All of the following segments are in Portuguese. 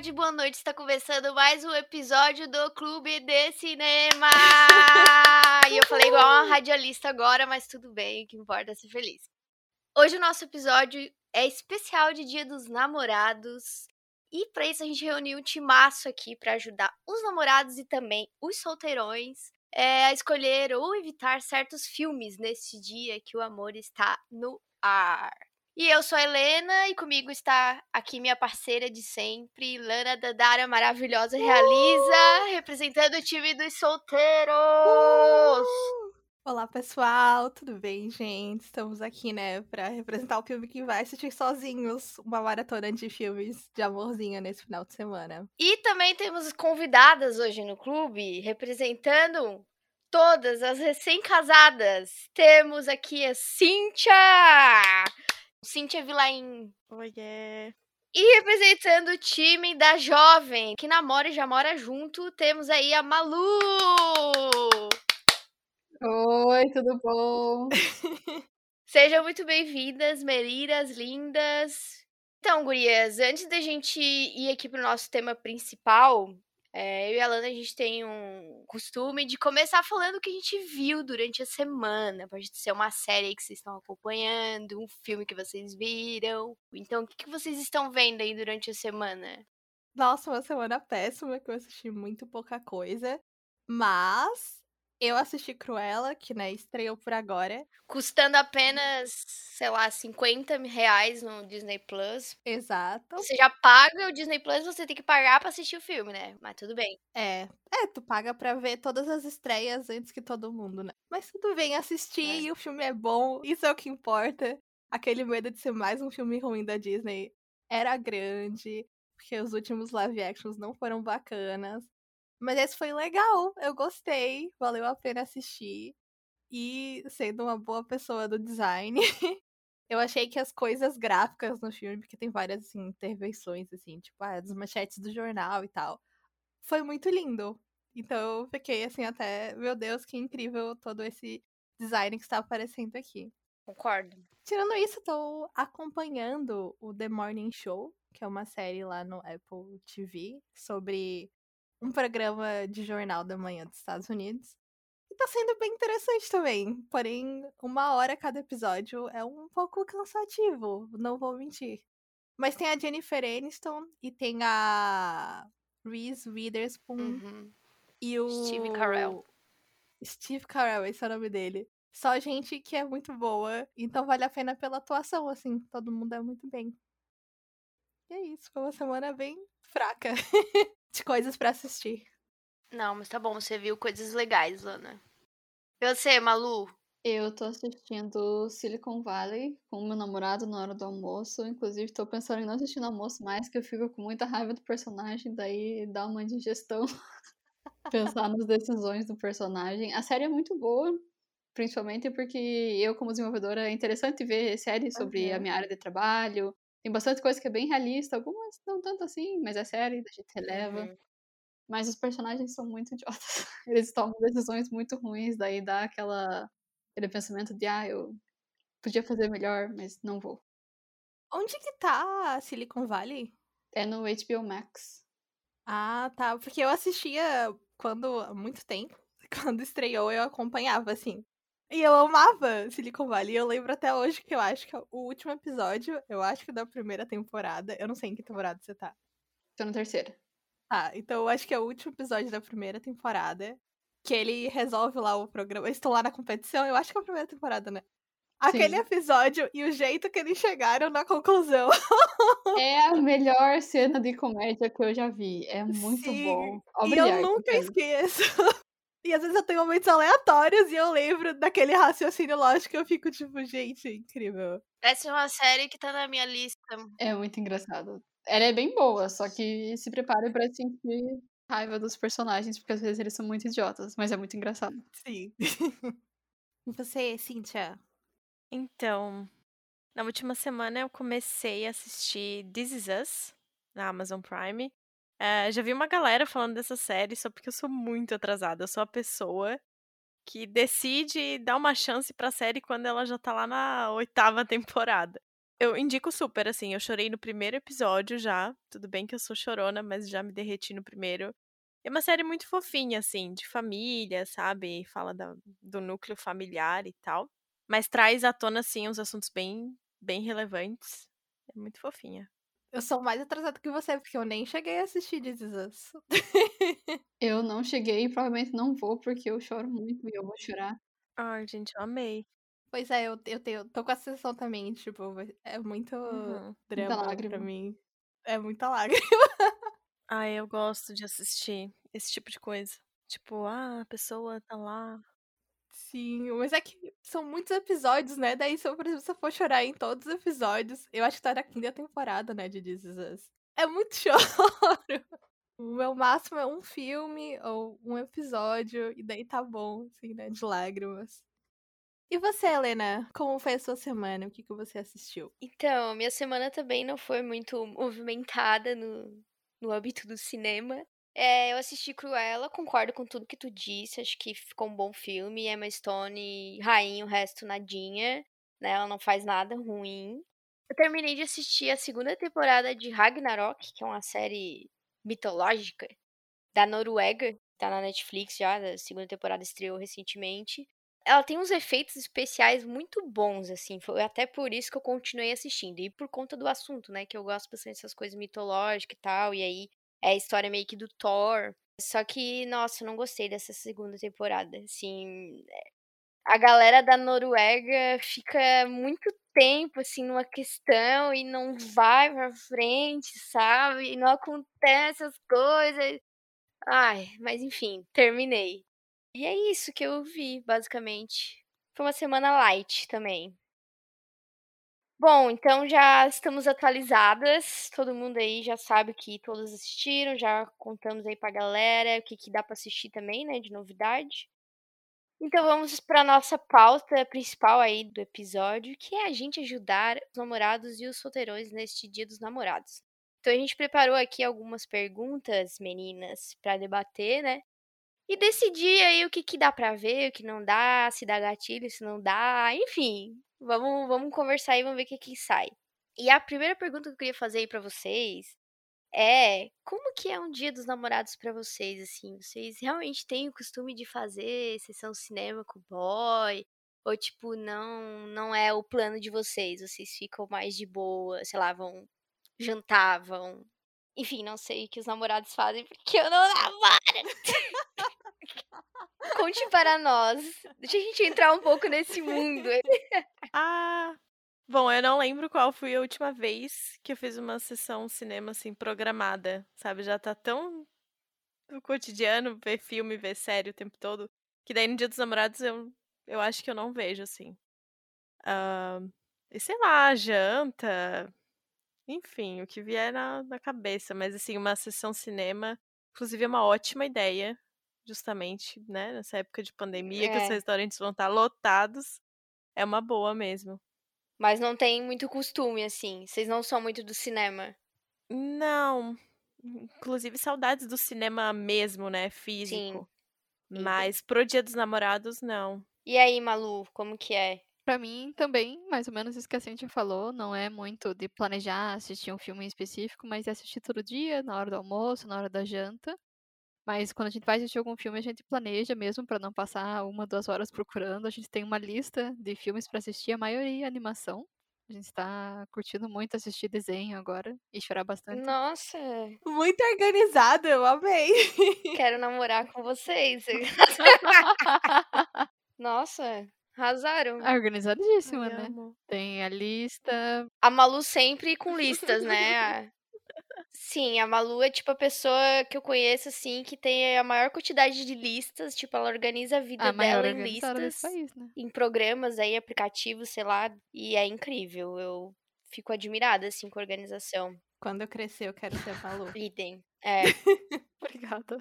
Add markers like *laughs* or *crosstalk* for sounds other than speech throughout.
Tarde, boa noite. Está começando mais um episódio do Clube de Cinema. e eu falei igual uma radialista agora, mas tudo bem, o que importa é ser feliz. Hoje o nosso episódio é especial de Dia dos Namorados. E para isso a gente reuniu um timaço aqui para ajudar os namorados e também os solteirões é, a escolher ou evitar certos filmes neste dia que o amor está no ar. E eu sou a Helena e comigo está aqui minha parceira de sempre, Lana Dandara maravilhosa realiza, uh! representando o time dos solteiros. Uh! Olá, pessoal, tudo bem, gente? Estamos aqui, né, para representar o filme que vai assistir sozinhos, uma maratona de filmes de amorzinho nesse final de semana. E também temos convidadas hoje no clube, representando todas as recém-casadas. Temos aqui a Cíntia! Cíntia Vilain. Oiê! Yeah. E representando o time da jovem, que namora e já mora junto, temos aí a Malu! Oi, tudo bom? *laughs* Sejam muito bem-vindas, meriras lindas. Então, gurias, antes da gente ir aqui pro nosso tema principal, é, eu e a Lana, a gente tem um costume de começar falando o que a gente viu durante a semana. Pode ser uma série que vocês estão acompanhando, um filme que vocês viram. Então, o que, que vocês estão vendo aí durante a semana? Nossa, uma semana péssima, que eu assisti muito pouca coisa. Mas eu assisti Cruella, que né, estreou por agora. Custando apenas, sei lá, 50 reais no Disney Plus. Exato. Você já paga o Disney Plus, você tem que pagar pra assistir o filme, né? Mas tudo bem. É. É, tu paga pra ver todas as estreias antes que todo mundo, né? Mas tudo bem, assistir é. e o filme é bom, isso é o que importa. Aquele medo de ser mais um filme ruim da Disney era grande, porque os últimos live actions não foram bacanas. Mas esse foi legal, eu gostei, valeu a pena assistir. E sendo uma boa pessoa do design, *laughs* eu achei que as coisas gráficas no filme, porque tem várias assim, intervenções, assim, tipo, ah, das manchetes do jornal e tal, foi muito lindo. Então eu fiquei assim até, meu Deus, que incrível todo esse design que está aparecendo aqui. Concordo. Tirando isso, estou acompanhando o The Morning Show, que é uma série lá no Apple TV sobre um programa de jornal da manhã dos Estados Unidos. E tá sendo bem interessante também. Porém, uma hora cada episódio é um pouco cansativo, não vou mentir. Mas tem a Jennifer Aniston e tem a Reese Witherspoon uhum. e o Steve Carell. Steve Carell, esse é o nome dele. Só gente que é muito boa, então vale a pena pela atuação, assim, todo mundo é muito bem. E é isso, foi uma semana bem fraca. *laughs* de coisas para assistir. Não, mas tá bom, você viu coisas legais, Lana. E você, Malu? Eu tô assistindo Silicon Valley com meu namorado na hora do almoço. Inclusive, tô pensando em não assistir no almoço mais, que eu fico com muita raiva do personagem, daí dá uma digestão *laughs* pensar nas decisões do personagem. A série é muito boa, principalmente porque eu, como desenvolvedora, é interessante ver séries sobre uhum. a minha área de trabalho, tem bastante coisa que é bem realista, algumas não tanto assim, mas é série, a gente releva. Uhum. Mas os personagens são muito idiotas. *laughs* Eles tomam decisões muito ruins, daí dá aquela, aquele pensamento de, ah, eu podia fazer melhor, mas não vou. Onde que tá Silicon Valley? É no HBO Max. Ah, tá. Porque eu assistia quando, há muito tempo, *laughs* quando estreou, eu acompanhava, assim. E eu amava Silicon Valley. Eu lembro até hoje que eu acho que é o último episódio, eu acho que da primeira temporada. Eu não sei em que temporada você tá. Tô na terceira. Ah, então eu acho que é o último episódio da primeira temporada. Que ele resolve lá o programa. Eles estão lá na competição, eu acho que é a primeira temporada, né? Aquele Sim. episódio e o jeito que eles chegaram na conclusão. É a melhor cena de comédia que eu já vi. É muito Sim. bom. e eu nunca esqueço e às vezes eu tenho momentos aleatórios e eu lembro daquele raciocínio lógico e eu fico tipo, gente, incrível. Essa é uma série que tá na minha lista. É muito engraçado. Ela é bem boa, só que se prepare para sentir raiva dos personagens, porque às vezes eles são muito idiotas, mas é muito engraçado. Sim. e você, Cíntia? Então, na última semana eu comecei a assistir This Is Us na Amazon Prime. É, já vi uma galera falando dessa série só porque eu sou muito atrasada. Eu sou a pessoa que decide dar uma chance pra série quando ela já tá lá na oitava *laughs* temporada. Eu indico super, assim, eu chorei no primeiro episódio já. Tudo bem que eu sou chorona, mas já me derreti no primeiro. É uma série muito fofinha, assim, de família, sabe? Fala da, do núcleo familiar e tal. Mas traz à tona, assim, uns assuntos bem, bem relevantes. É muito fofinha. Eu sou mais atrasada que você, porque eu nem cheguei a assistir This Is Us. Eu não cheguei e provavelmente não vou, porque eu choro muito e eu vou chorar. Ai, gente, eu amei. Pois é, eu, eu, tenho, tô com a sensação também, tipo, é muito Uhum. drama lágrima. pra mim. É muita lágrima. Ai, eu gosto de assistir esse tipo de coisa. Tipo, ah, a pessoa tá lá. Sim, mas é que são muitos episódios, né? Daí se eu, por exemplo, se eu for chorar em todos os episódios, eu acho que tá na quinta temporada, né, de This Is Us. É muito *laughs* choro. O meu máximo é um filme ou um episódio, e daí tá bom, assim, né, de lágrimas. E você, Helena, como foi a sua semana? O que, que você assistiu? Então, minha semana também não foi muito movimentada no, no âmbito do cinema. É, eu assisti Cruella, concordo com tudo que tu disse, acho que ficou um bom filme. Emma Stone, rainha, o resto nadinha, né? Ela não faz nada ruim. Eu terminei de assistir a segunda temporada de Ragnarok, que é uma série mitológica da Noruega, tá na Netflix já, a segunda temporada estreou recentemente. Ela tem uns efeitos especiais muito bons, assim, foi até por isso que eu continuei assistindo, e por conta do assunto, né, que eu gosto bastante dessas coisas mitológicas e tal, e aí é a história meio que do Thor. Só que, nossa, não gostei dessa segunda temporada, assim, a galera da Noruega fica muito tempo assim numa questão e não vai pra frente, sabe? E não acontece as coisas. Ai, mas enfim, terminei. E é isso que eu vi, basicamente. Foi uma semana light também. Bom, então já estamos atualizadas. Todo mundo aí já sabe que todos assistiram, já contamos aí pra galera o que, que dá pra assistir também, né, de novidade. Então vamos para nossa pauta principal aí do episódio, que é a gente ajudar os namorados e os solteirões neste Dia dos Namorados. Então a gente preparou aqui algumas perguntas, meninas, para debater, né? E decidir aí o que, que dá pra ver, o que não dá, se dá gatilho, se não dá, enfim. Vamos, vamos conversar e vamos ver o que, que sai. E a primeira pergunta que eu queria fazer aí pra vocês é como que é um dia dos namorados pra vocês, assim? Vocês realmente têm o costume de fazer sessão cinema com o boy? Ou, tipo, não, não é o plano de vocês? Vocês ficam mais de boa, sei lá, vão jantar, vão... Enfim, não sei o que os namorados fazem, porque eu não namoro. *laughs* Conte para nós. Deixa a gente entrar um pouco nesse mundo. *laughs* Ah, bom, eu não lembro qual foi a última vez que eu fiz uma sessão cinema assim programada, sabe? Já tá tão no cotidiano ver filme, ver série o tempo todo, que daí no Dia dos Namorados eu, eu acho que eu não vejo assim. Ah, e sei lá, janta, enfim, o que vier na, na cabeça, mas assim, uma sessão cinema, inclusive é uma ótima ideia, justamente, né, nessa época de pandemia, que os É. restaurantes vão estar lotados. É uma boa mesmo. Mas não tem muito costume, assim. Vocês não são muito do cinema. Não. Inclusive, saudades do cinema mesmo, né? Físico. Sim. Mas pro Dia dos Namorados, não. E aí, Malu, como que é? Pra mim, também, mais ou menos isso que a Cintia falou, não é muito de planejar assistir um filme em específico, mas é assistir todo dia, na hora do almoço, na hora da janta. Mas quando a gente vai assistir algum filme, a gente planeja mesmo pra não passar uma, duas horas *laughs* procurando. A gente tem uma lista de filmes pra assistir, a maioria é animação. A gente tá curtindo muito assistir desenho agora e chorar bastante. Nossa, Muito organizado, eu amei. *laughs* quero namorar com vocês. *laughs* Nossa, arrasaram. Organizadíssima, Ai, né? amo. Tem a lista. A Malu sempre com listas, né? A- Sim, a Malu é tipo a pessoa que eu conheço, assim, que tem a maior quantidade de listas. Tipo, ela organiza a vida A maior dela em listas, país, né? em programas aí, aplicativos, sei lá. E é incrível. Eu fico admirada, assim, com a organização. Quando eu crescer, eu quero ser Malu. Idem. É. *laughs* Obrigada.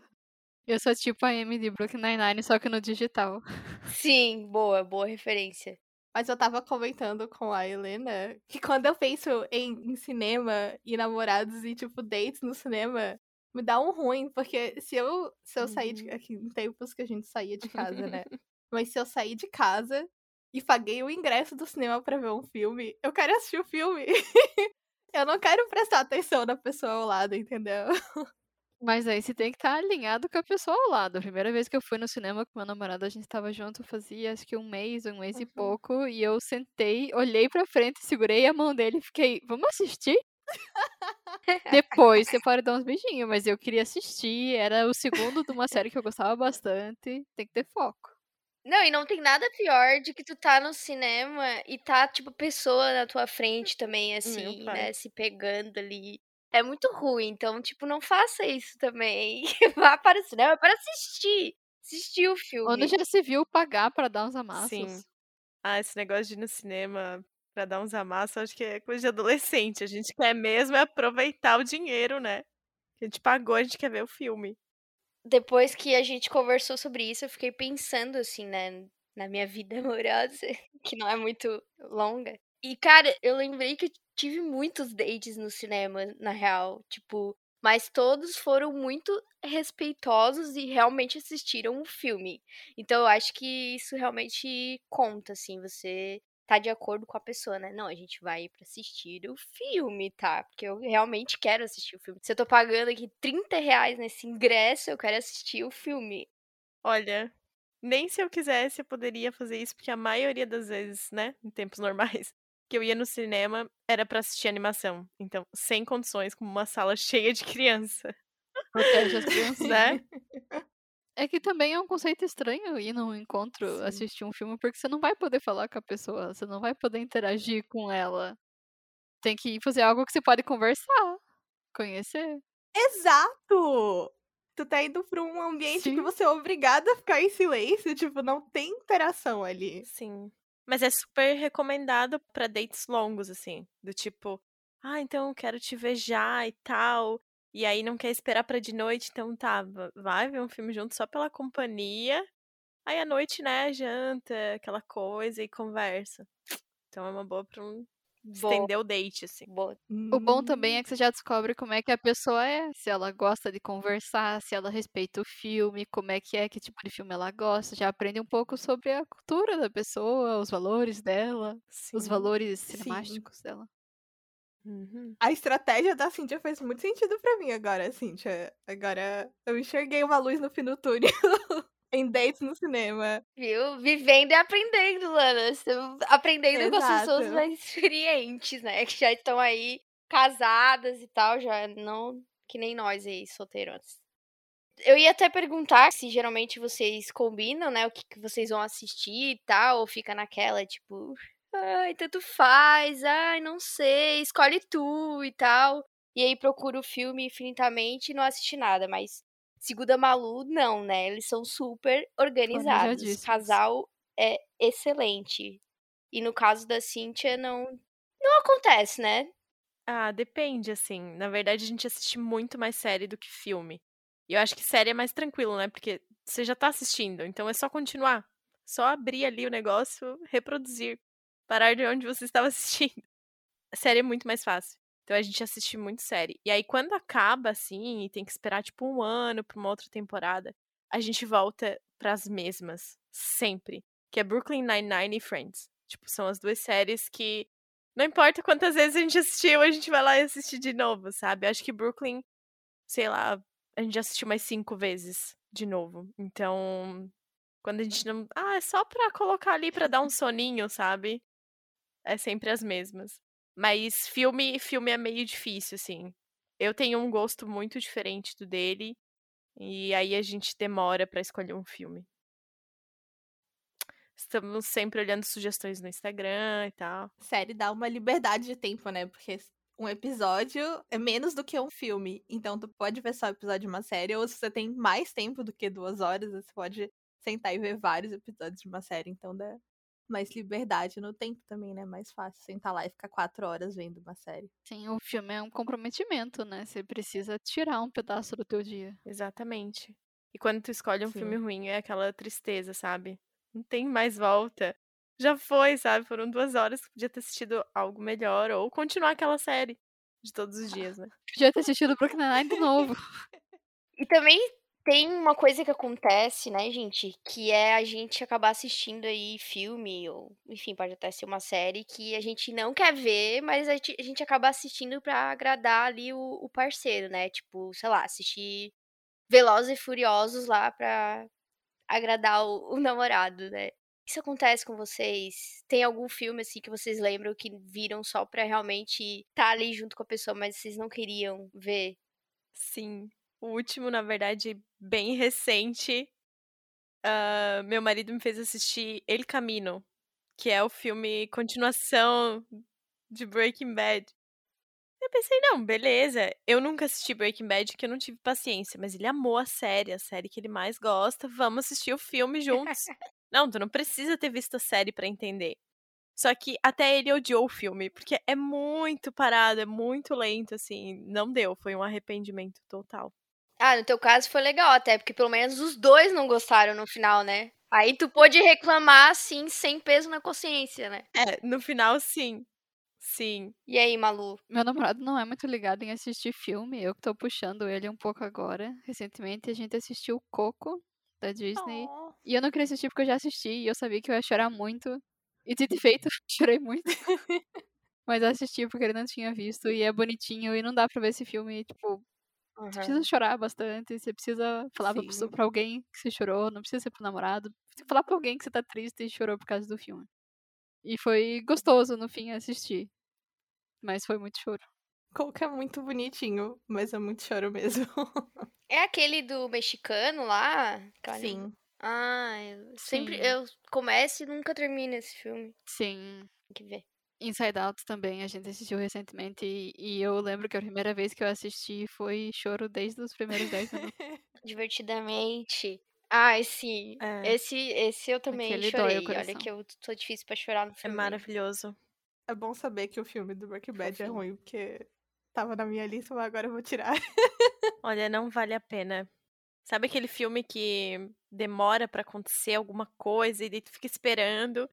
Eu sou tipo a Amy de Brooklyn Nine-Nine, só que no digital. Sim, boa, boa referência. Mas eu tava comentando com a Helena que quando eu penso em, em cinema e namorados e, tipo, dates no cinema, me dá um ruim, porque se eu, se eu sair de. Uhum. Aqui, em tempos que a gente saía de casa, né? *laughs* Mas se eu sair de casa e paguei o ingresso do cinema para ver um filme, eu quero assistir o filme. *laughs* eu não quero prestar atenção na pessoa ao lado, entendeu? Mas aí você tem que estar alinhado com a pessoa ao lado. A primeira vez que eu fui no cinema com meu namorado, a gente estava junto fazia acho que um mês, um mês uhum. e pouco. E eu sentei, olhei pra frente, segurei a mão dele e fiquei, vamos assistir? Depois você pode dar uns beijinhos, mas eu queria assistir. Era o segundo de uma série que eu gostava bastante. Tem que ter foco. Não, e não tem nada pior de que tu tá no cinema e tá, tipo, pessoa na tua frente também, assim, né? Se pegando ali. É muito ruim, então, tipo, não faça isso também. *laughs* Vá para o cinema para assistir. Assistir o filme. Onde já se viu pagar para dar uns amassos. Sim. Ah, esse negócio de ir no cinema pra dar uns amassos, acho que é coisa de adolescente. A gente quer mesmo é aproveitar o dinheiro, né? A gente pagou, a gente quer ver o filme. Depois que a gente conversou sobre isso, eu fiquei pensando, assim, né? Na minha vida amorosa, *laughs* que não é muito longa. E, cara, eu lembrei que eu tive muitos dates no cinema, na real. Tipo, mas todos foram muito respeitosos e realmente assistiram o filme. Então eu acho que isso realmente conta, assim, você tá de acordo com a pessoa, né? Não, a gente vai pra assistir o filme, tá? Porque eu realmente quero assistir o filme. Se eu tô pagando aqui 30 reais nesse ingresso, eu quero assistir o filme. Olha, nem se eu quisesse eu poderia fazer isso, porque a maioria das vezes, né, em tempos normais, que eu ia no cinema era para assistir animação. Então, sem condições, com uma sala *laughs* cheia de criança. Protege as *laughs* crianças, né? É que também é um conceito estranho ir num encontro Sim. assistir um filme, porque você não vai poder falar com a pessoa, você não vai poder interagir com ela. Tem que fazer algo que você pode conversar, conhecer. Exato! Tu tá indo pra um ambiente Sim. que você é obrigado a ficar em silêncio, tipo, não tem interação ali. Sim. Mas é super recomendado para dates longos, assim. Do tipo, ah, então quero te ver já e tal. E aí não quer esperar para de noite, então tá, vai ver um filme junto só pela companhia. Aí à noite, né, janta, aquela coisa e conversa. Então é uma boa pra um estender o date, assim. Boa. O bom também é que você já descobre como é que a pessoa é, se ela gosta de conversar, se ela respeita o filme, como é que é, que tipo de filme ela gosta, já aprende um pouco sobre a cultura da pessoa, os valores dela, Sim. os valores cinemáticos Sim. dela. Uhum. A estratégia da Cintia fez muito sentido para mim agora, Cintia. Agora eu enxerguei uma luz no fim do túnel. *laughs* em dates no cinema. Viu? Vivendo e aprendendo, Lana. Aprendendo Exato. com as pessoas mais experientes, né? Que já estão aí casadas e tal, já não que nem nós aí, solteiros. Eu ia até perguntar se geralmente vocês combinam, né? O que, que vocês vão assistir e tal, ou fica naquela, tipo, ai, tanto faz, ai, não sei, escolhe tu e tal. E aí procura o filme infinitamente e não assiste nada, mas Segundo a Malu, não, né? Eles são super organizados. O casal é excelente. E no caso da Cynthia, não, não acontece, né? Ah, depende, assim. Na verdade, a gente assiste muito mais série do que filme. E eu acho que série é mais tranquilo, né? Porque você já tá assistindo, então é só continuar. Só abrir ali o negócio, reproduzir. Parar de onde você estava *laughs* assistindo. A série é muito mais fácil. Então a gente assiste muito série. E aí, quando acaba, assim, e tem que esperar, tipo, um ano pra uma outra temporada, a gente volta pras mesmas. Sempre. Que é Brooklyn Nine-Nine e Friends. Tipo, são as duas séries que. Não importa quantas vezes a gente assistiu, a gente vai lá e assiste de novo, sabe? Acho que Brooklyn, sei lá, a gente já assistiu mais cinco vezes de novo. Então, quando a gente não. Ah, é só pra colocar ali pra dar um soninho, sabe? É sempre as mesmas. Mas filme, filme é meio difícil, assim. Eu tenho um gosto muito diferente do dele. E aí a gente demora para escolher um filme. Estamos sempre olhando sugestões no Instagram e tal. Série dá uma liberdade de tempo, né? Porque um episódio é menos do que um filme. Então tu pode ver só o episódio de uma série, ou se você tem mais tempo do que duas horas, você pode sentar e ver vários episódios de uma série. Então dá, mais liberdade no tempo também, né? Mais fácil sentar lá e ficar quatro horas vendo uma série. Sim, o filme é um comprometimento, né? Você precisa tirar um pedaço do teu dia. Exatamente. E quando tu escolhe um Sim. filme ruim, é aquela tristeza, sabe? Não tem mais volta. Já foi, sabe? Foram duas horas que podia ter assistido algo melhor ou continuar aquela série de todos os dias, né? *laughs* Podia ter assistido Brooklyn Nine de novo. *laughs* e também Tem uma coisa que acontece, né, gente, que é a gente acabar assistindo aí filme ou, enfim, pode até ser uma série que a gente não quer ver, mas a gente, a gente acaba assistindo pra agradar ali o, o parceiro, né? Tipo, sei lá, assistir Velozes e Furiosos lá pra agradar o, o namorado, né? Isso acontece com vocês? Tem algum filme assim que vocês lembram que viram só pra realmente estar tá ali junto com a pessoa, mas vocês não queriam ver? Sim. O último, na verdade, bem recente. Uh, meu marido me fez assistir El Camino, que é o filme continuação de Breaking Bad. Eu pensei, não, beleza. Eu nunca assisti Breaking Bad porque eu não tive paciência, mas ele amou a série, a série que ele mais gosta. Vamos assistir o filme juntos. *laughs* Não, tu não precisa ter visto a série para entender. Só que até ele odiou o filme, porque é muito parado, é muito lento, assim. Não deu, foi um arrependimento total. Ah, no teu caso foi legal até, porque pelo menos os dois não gostaram no final, né? Aí tu pôde reclamar, assim, sem peso na consciência, né? É, no final, sim. Sim. E aí, Malu? Meu namorado não é muito ligado em assistir filme, eu que tô puxando ele um pouco agora. Recentemente a gente assistiu Coco, da Disney. Oh. E eu não queria assistir porque eu já assisti e eu sabia que eu ia chorar muito. E dito e feito, *laughs* chorei muito. *laughs* Mas eu assisti porque ele não tinha visto e é bonitinho e não dá pra ver esse filme, tipo, uhum. você precisa chorar bastante, você precisa falar pra, pessoa, pra, alguém que você chorou, não precisa ser pro namorado, precisa falar pra alguém que você tá triste e chorou por causa do filme. E foi gostoso no fim assistir. Mas foi muito choro. Coco é muito bonitinho, mas é muito choro mesmo. *laughs* É aquele do mexicano lá? Sim. Ah, eu sempre Sim. eu começo e nunca termino esse filme. Sim. Tem que ver. Inside Out também, a gente assistiu recentemente e, e eu lembro que a primeira vez que eu assisti foi choro desde os primeiros 10 minutos. *laughs* Divertidamente. Ai, sim. É. Esse, esse eu também Aquele chorei. Olha que eu tô difícil pra chorar no é filme. É maravilhoso. É bom saber que o filme do Breaking Bad é ruim, porque tava na minha lista, mas agora eu vou tirar. *laughs* Olha, não vale a pena. Sabe aquele filme que demora para acontecer alguma coisa e daí tu fica esperando.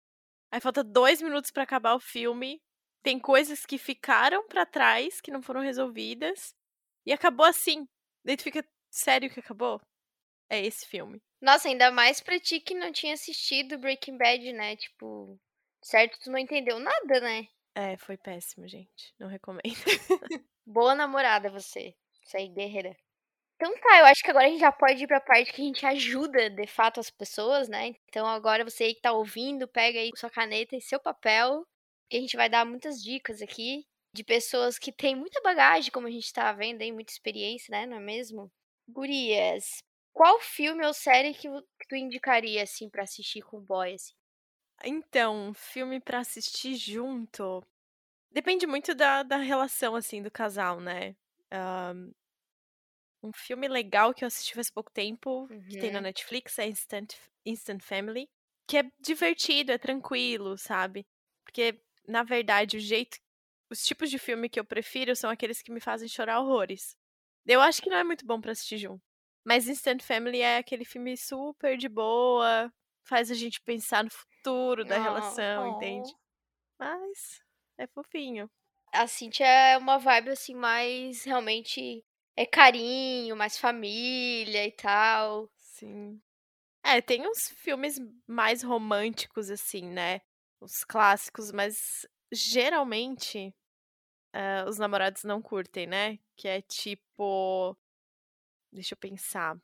Aí falta dois minutos para acabar o filme. Tem coisas que ficaram para trás, que não foram resolvidas. E acabou assim. Daí tu fica, sério que acabou? É esse filme. Nossa, ainda mais pra ti que não tinha assistido Breaking Bad, né? Tipo, certo, tu não entendeu nada, né? É, foi péssimo, gente. Não recomendo. *laughs* Boa namorada você. Isso aí, guerreira. Então tá, eu acho que agora a gente já pode ir pra parte que a gente ajuda de fato as pessoas, né? Então agora você aí que tá ouvindo, pega aí sua caneta e seu papel, que a gente vai dar muitas dicas aqui de pessoas que têm muita bagagem, como a gente tá vendo aí, muita experiência, né? Não é mesmo? Gurias, qual filme ou série que, tu indicaria, assim, pra assistir com o boy, assim? Então, filme para assistir junto. Depende muito da, da relação, assim, do casal, né? Um, um filme legal que eu assisti faz pouco tempo, uhum. que tem na uhum. Netflix, é Instant, Instant Family. Que é divertido, é tranquilo, sabe? Porque, na verdade, o jeito. Os tipos de filme que eu prefiro são aqueles que me fazem chorar horrores. Eu acho que não é muito bom para assistir junto. Mas Instant Family é aquele filme super de boa, faz a gente pensar no futuro da oh, relação, oh. entende? Mas é fofinho. A Cintia é uma vibe assim mais realmente é carinho, mais família e tal. Sim. É, tem uns filmes mais românticos assim, né? Os clássicos, mas geralmente uh, os namorados não curtem, né? Que é tipo. Deixa eu pensar.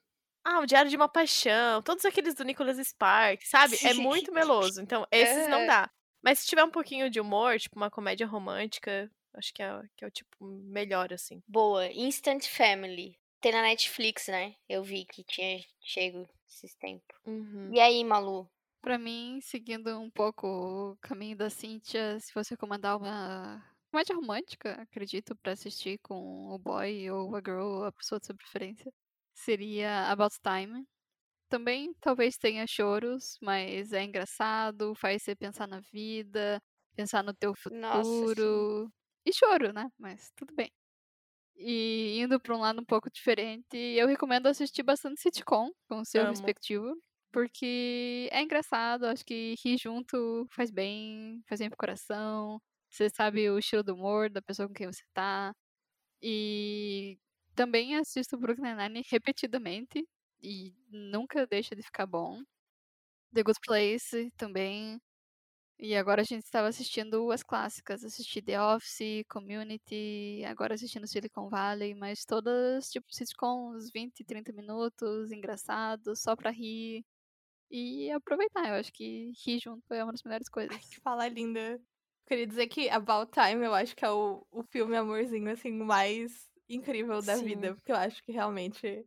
Ah, o Diário de uma Paixão, todos aqueles do Nicholas Sparks, sabe? É muito *laughs* meloso. Então, esses não dá. Mas se tiver um pouquinho de humor, tipo uma comédia romântica, acho que é, que é o tipo melhor, assim. Boa. Instant Family. Tem na Netflix, né? Eu vi que tinha chego esses tempos. Uhum. E aí, Malu? Pra mim, seguindo um pouco o caminho da Cynthia, se fosse recomendar uma comédia romântica, acredito, para assistir com o boy ou a girl, a pessoa de sua preferência seria About Time. Também talvez tenha choros, mas é engraçado, faz você pensar na vida, pensar no teu futuro. Nossa, e choro, né? Mas tudo bem. E indo para um lado um pouco diferente, eu recomendo assistir bastante sitcom com o seu Amo. respectivo, porque é engraçado, acho que rir junto faz bem, faz bem pro coração. Você sabe o estilo do humor da pessoa com quem você tá. E também assisto Brooklyn Nine-Nine repetidamente. e nunca deixa de ficar bom. The Good Place também. E agora a gente estava assistindo as clássicas. Assisti The Office, Community, agora assistindo Silicon Valley, mas todas, tipo, sitcoms, 20, 30 minutos, engraçados, só pra rir. E aproveitar, eu acho que rir junto é uma das melhores coisas. Que fala linda. Queria dizer que About Time eu acho que é o, o filme amorzinho, assim, mais incrível da Sim. vida. Porque eu acho que realmente.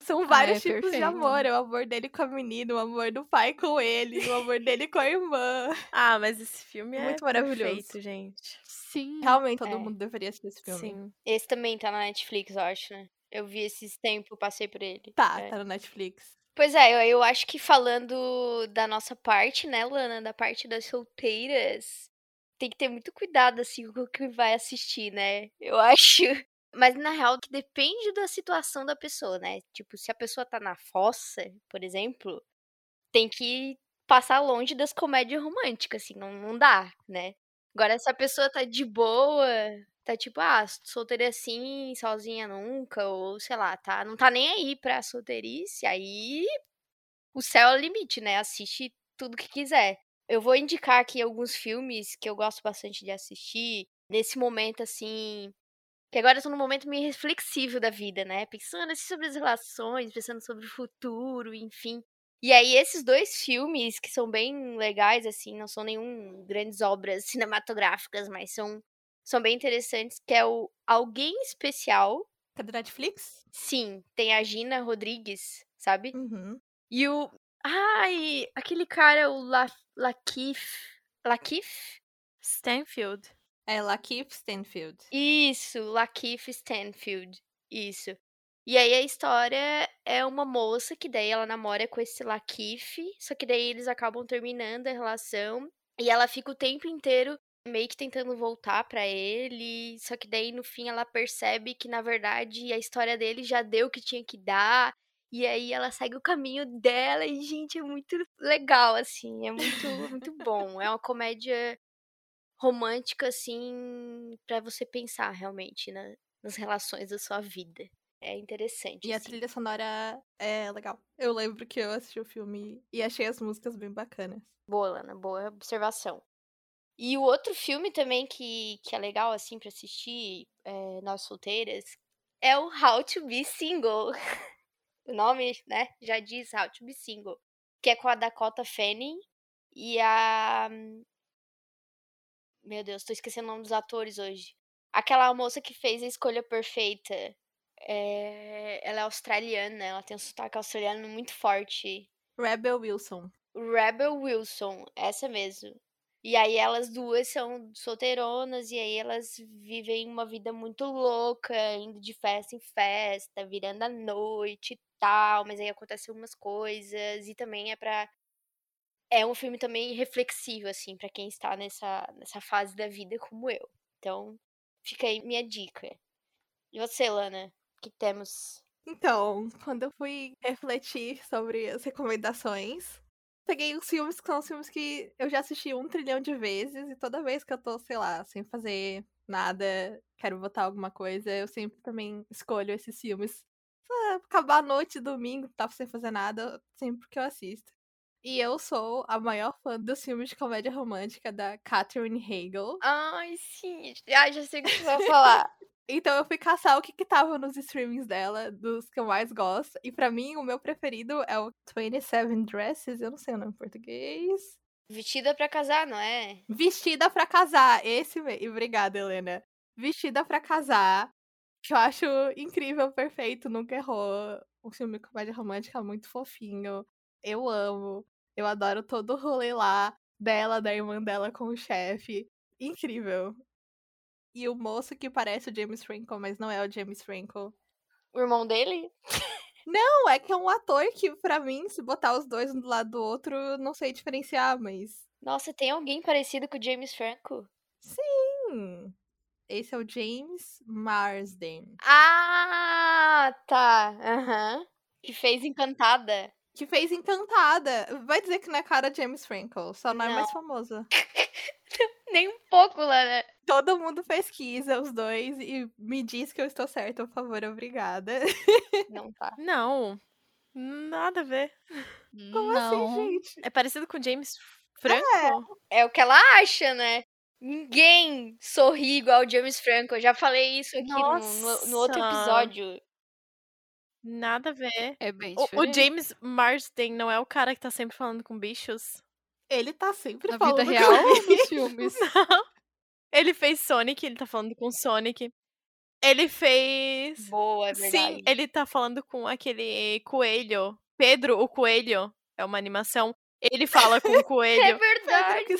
São Ah, vários é tipos de perfeito. amor. É o amor dele com a menina, o amor do pai com ele, o amor dele com a irmã. *laughs* Ah, mas esse filme é Muito maravilhoso. perfeito, gente. Sim. Realmente, todo É. mundo deveria assistir esse filme. Sim. Esse também tá na Netflix, eu acho, né? Eu vi esses tempos, passei por ele. Tá, É. tá no Netflix. Pois é, eu, eu acho que falando da nossa parte, né, Lana, da parte das solteiras, tem que ter muito cuidado, assim, com o que vai assistir, né? Eu *laughs* acho. Mas na real, depende da situação da pessoa, né? Tipo, se a pessoa tá na fossa, por exemplo, tem que passar longe das comédias românticas, assim, não, não dá, né? Agora, se a pessoa tá de boa, tá tipo, ah, solteira assim, sozinha nunca, ou sei lá, tá, não tá nem aí pra solteirice, aí o céu é o limite, né? Assiste tudo que quiser. Eu vou indicar aqui alguns filmes que eu gosto bastante de assistir nesse momento assim. Que agora eu tô num momento meio reflexivo da vida, né? Pensando assim sobre as relações, pensando sobre o futuro, enfim. E aí, esses dois filmes, que são bem legais, assim, não são nenhum grandes obras *laughs* cinematográficas, mas são, são bem interessantes, que é o Alguém Especial. Tá do Netflix? Sim, tem a Gina Rodrigues, sabe? Uhum. E o. Ai, aquele cara, o La... Lakif. Lakif? Stanfield. É Lakeith Stanfield. Isso, Lakif Stanfield. Isso. E aí a história é uma moça que daí ela namora com esse Lakif, só que daí eles acabam terminando a relação e ela fica o tempo inteiro meio que tentando voltar pra ele, só que daí no fim ela percebe que na verdade a história dele já deu o que tinha que dar. E aí ela segue o caminho dela e gente, é muito legal assim, é muito muito bom. É uma comédia romântica assim pra você pensar realmente na- nas relações da sua vida. É interessante. E a assim. trilha sonora é legal. Eu lembro que eu assisti o filme e achei as músicas bem bacanas. Boa, Lana, boa observação. E o outro filme também que, que é legal, assim, pra assistir, é, nós solteiras, é o How to Be Single. *laughs* o nome, né, já diz How to Be Single. Que é com a Dakota Fanning e a... Meu Deus, tô esquecendo o nome dos atores hoje. Aquela moça que fez a escolha perfeita. é, Ela é australiana, ela tem um sotaque australiano muito forte. Rebel Wilson. Rebel Wilson, essa mesmo. E aí elas duas são solteironas e aí elas vivem uma vida muito louca, indo de festa em festa, virando a noite e tal, mas aí acontecem algumas coisas e também é pra é um filme também reflexivo assim pra quem está nessa nessa fase da vida como eu. Então, fica aí minha dica. E você, Lana? Que temos? Então, quando eu fui refletir sobre as recomendações, peguei os filmes que são os filmes que eu já assisti um trilhão de vezes, e toda vez que eu tô, sei lá, sem fazer nada, quero botar alguma coisa, eu sempre também escolho esses filmes. Ah, acabar a noite, domingo, tá sem fazer nada, sempre que eu assisto. E eu sou a maior fã dos filmes de comédia romântica da Catherine Hagel. Ai, sim. Ai, já sei o que você vai falar. *laughs* Então eu fui caçar o que que tava nos streamings dela, dos que eu mais gosto. E pra mim, o meu preferido é o 27 Dresses, eu não sei o nome em português. Vestida pra casar, não é? Vestida pra casar, esse mesmo. Obrigada, Helena. Vestida pra casar, que eu acho incrível, perfeito, nunca errou. Um filme de comédia romântica muito fofinho. Eu amo. Eu adoro todo o rolê lá dela, da irmã dela com o chefe. Incrível. E o moço que parece o James Franco, mas não é o James Franco. O irmão dele? Não, é que é um ator que, pra mim, se botar os dois um do lado do outro, não sei diferenciar, mas. Nossa, tem alguém parecido com o James Franco? Sim! Esse é o James Marsden. Ah, tá. Aham. Que fez Encantada. Que fez Encantada. Vai dizer que não é cara James Franco, só não, é mais Não. famoso. *laughs* Nem um pouco, Lana. Todo mundo pesquisa os dois e me diz que eu estou certa, por favor, obrigada. Não tá. Não. Nada a ver. Como não. assim, gente? É parecido com James Franco? É o que ela acha, né? Ninguém sorri igual o James Franco. Eu já falei isso aqui no, no- no outro episódio. Nada a ver. É bem O, o. James Marsden não é o cara que tá sempre falando com bichos? Ele tá sempre Na falando vida real comigo. nos filmes? *laughs* Não. Ele fez Sonic, ele tá falando com Sonic. Ele fez. Boa, é verdade. Sim, ele tá falando com aquele coelho. Pedro, o coelho. É uma animação. Ele fala com o *laughs* É coelho. verdade.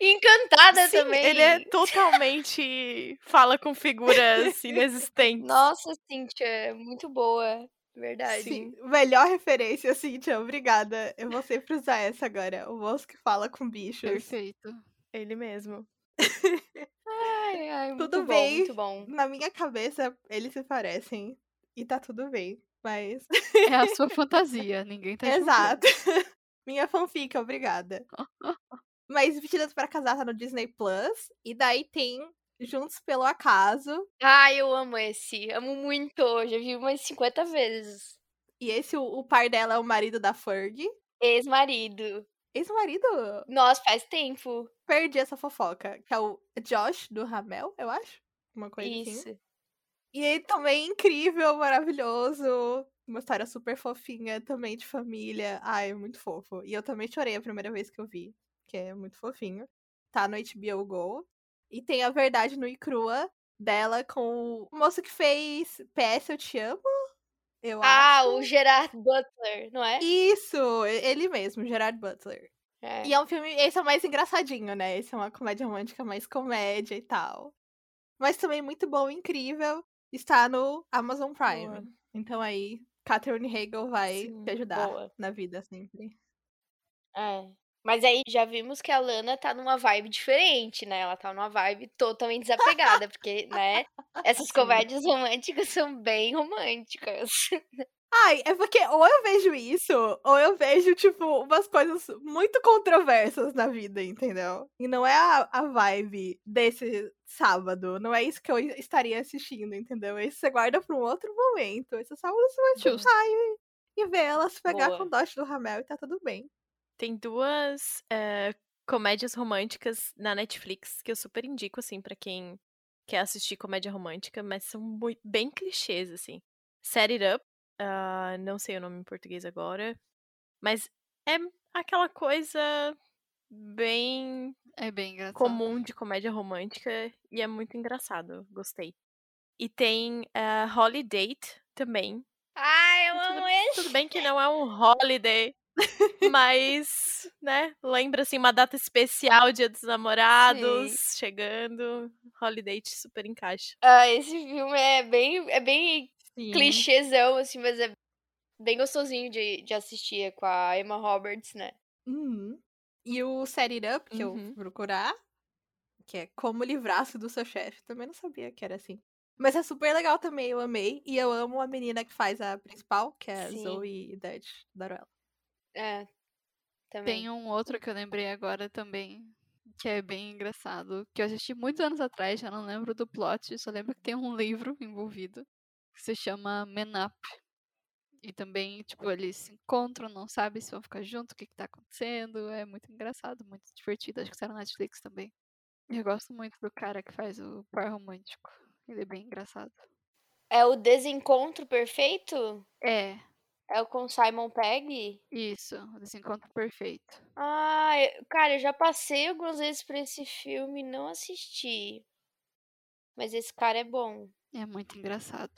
Encantada Sim, também. ele é totalmente. fala com figuras inexistentes. Nossa, Cíntia, muito boa. Verdade. Sim, melhor referência, Cíntia, obrigada. Eu vou sempre usar essa agora. O moço que fala com bichos. Perfeito. Ele mesmo. Ai, ai, muito Tudo bom, bem. muito bom. Na minha cabeça, eles se parecem. E tá tudo bem. Mas. É a sua fantasia, ninguém tá. Exato. *laughs* Minha fanfic, obrigada. *laughs* Mas Vestidas para Casar tá no Disney Plus. E daí tem Juntos pelo Acaso. Ai, eu amo esse. Amo muito. Já vi umas 50 vezes. E esse, o, o par dela é o marido da Ferg. Ex-marido. Ex-marido? Nossa, faz tempo. Perdi essa fofoca. Que é o Josh do Ramel, eu acho. Uma coisa assim. Isso. E ele também incrível, maravilhoso. Uma história super fofinha, também de família. Ai, muito fofo. E eu também chorei a primeira vez que eu vi, que é muito fofinho. Tá no HBO Go. E tem a verdade no e crua dela com o moço que fez PS Eu Te Amo. Eu Ah, acho. o Gerard Butler, não é? Isso, ele mesmo, Gerard Butler. É. E é um filme, esse é o mais engraçadinho, né? Esse é uma comédia romântica mais comédia e tal. Mas também muito bom, incrível. Está no Amazon Prime. Boa. Então aí, Catherine Hagel vai Sim, te ajudar boa. na vida sempre. É. Mas aí já vimos que a Lana tá numa vibe diferente, né? Ela tá numa vibe totalmente desapegada, *laughs* porque, né? Essas Sim. comédias românticas são bem românticas. *laughs* Ai, é porque ou eu vejo isso, ou eu vejo, tipo, umas coisas muito controversas na vida, entendeu? E não é a, a vibe desse sábado. Não é isso que eu estaria assistindo, entendeu? Isso você guarda pra um outro momento. Esse sábado você vai Justo. e, e ver ela se pegar Boa. com o dote do Ramel e tá tudo bem. Tem duas eh, comédias românticas na Netflix que eu super indico, assim, pra quem quer assistir comédia romântica, mas são mui- bem clichês, assim. Set It Up, ah, não sei o nome em português agora, mas é aquela coisa bem É bem comum de comédia romântica e é muito engraçado, gostei. E tem ah, Holiday também, Ai, eu Tudo- amo esse. tudo bem que não é um holiday, mas, né, lembra assim uma data especial, Dia dos Namorados, chegando, holiday super encaixa. Ah, esse filme é bem, é bem Sim. clichêzão, assim, mas é bem gostosinho de, de assistir é com a Emma Roberts, né? Uhum. E o Set It Up, que eu Uhum. fui procurar, que é como livrar-se do seu chefe. Também não sabia que era assim. Mas é super legal também, eu amei. E eu amo a menina que faz a principal, que é a Sim. Zoe Dutch, adoro ela. É. Também. Tem um outro que eu lembrei agora também, que é bem engraçado, que eu assisti muitos anos atrás, já não lembro do plot, só lembro que tem um livro *laughs* envolvido, que se chama Men Up. E também, tipo, eles se encontram, não sabem se vão ficar juntos, o que, que tá acontecendo. É muito engraçado, muito divertido. Acho que está na Netflix também. E eu gosto muito do cara que faz o par romântico. Ele é bem engraçado. É o Desencontro Perfeito? É, É o com Simon Pegg? isso, desencontro perfeito. Ah, eu- cara, eu já passei algumas vezes por esse filme e não assisti. Mas esse cara é bom. É muito engraçado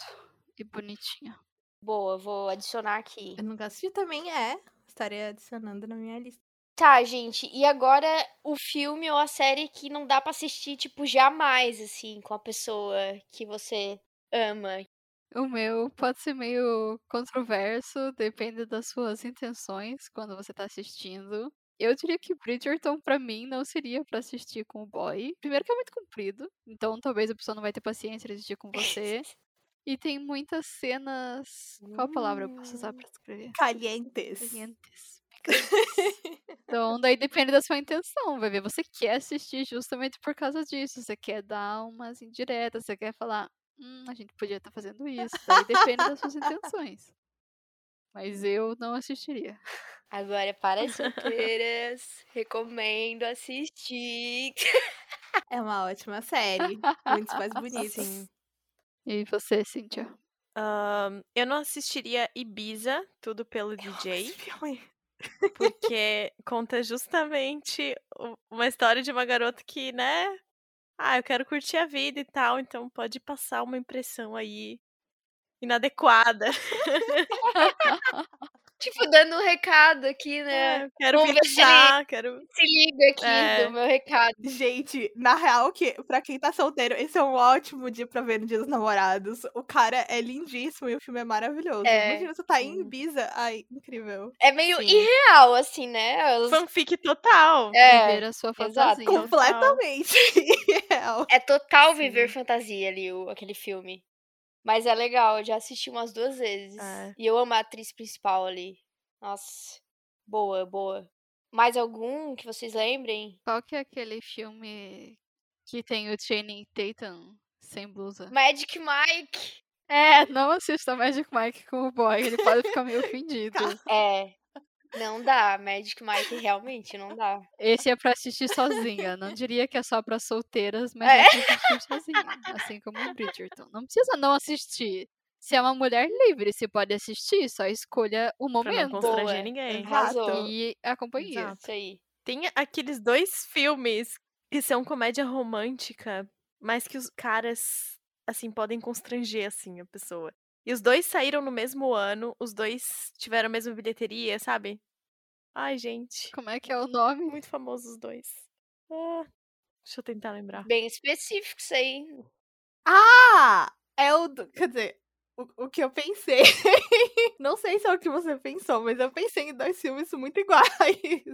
e bonitinho. Boa, vou adicionar aqui. Eu nunca assisti também, é. Estarei adicionando na minha lista. Tá, gente, e agora o filme ou a série que não dá pra assistir, tipo, jamais, assim, com a pessoa que você ama. O meu pode ser meio controverso, depende das suas intenções quando você tá assistindo. Eu diria que Bridgerton, pra mim, não seria pra assistir com o boy. Primeiro que é muito comprido, então talvez a pessoa não vai ter paciência de assistir com você. E tem muitas cenas. Qual palavra eu posso usar pra descrever? Calientes. Calientes. picantes. *laughs* Então, daí depende da sua intenção. Vai ver, você quer assistir justamente por causa disso. Você quer dar umas indiretas, você quer falar, hum, a gente podia estar fazendo isso. Daí depende das suas intenções. mas eu não assistiria. *laughs* Agora, para as *laughs* solteiras, recomendo assistir. *laughs* É uma ótima série. Muitos mais bonitos. Sim. E você, Cíntia? Ahn, eu não assistiria Ibiza, tudo pelo Eu DJ, porque conta justamente uma história de uma garota que, né? Ah, eu quero curtir a vida e tal, então pode passar uma impressão aí inadequada. *laughs* *laughs* *laughs* Tipo, dando um recado aqui, né? É, quero Vamos ver se ele- viajar, quero. Se liga aqui É. do meu recado. Gente, na real, que pra quem tá solteiro, esse é um ótimo dia pra ver no Dia dos Namorados. O cara é lindíssimo e o filme é maravilhoso. É, Imagina, você tá em. Ibiza. Ai, incrível. É meio Sim. irreal, assim, né? Os- Fanfic total. É, Viver a sua exato. fantasia. Completamente *laughs* real. é total viver Sim. fantasia ali, o- aquele filme. Mas é legal, eu já assisti umas duas vezes. É. E eu amo a atriz principal ali. Nossa, boa, boa. Mais algum que vocês lembrem? Qual que é aquele filme que tem o Channing Tatum sem blusa? Magic Mike. É, não assista Magic Mike com o boy, ele pode ficar meio *laughs* ofendido. É. Não dá, Magic Mike realmente não dá. Esse é pra assistir sozinha. Não diria que é só pra solteiras, mas É? é pra assistir sozinha. Assim como o Bridgerton. Não precisa não assistir. Se é uma mulher livre, você pode assistir, só escolha o Pra não momento constranger Boa. ninguém. Arrasou. e a companhia. Exato. Isso aí. Tem aqueles dois filmes que são comédia romântica, mas que os caras, assim, podem constranger, assim, a pessoa. E os dois saíram no mesmo ano, os dois tiveram a mesma bilheteria, sabe? Ai, gente. Como é que é o nome? Muito famosos os dois. Ah, deixa eu tentar lembrar. Bem específico isso aí. Ah! É o. do- Quer dizer, o, o que eu pensei. *laughs* Não sei se é o que você pensou, mas eu pensei em dois filmes muito iguais.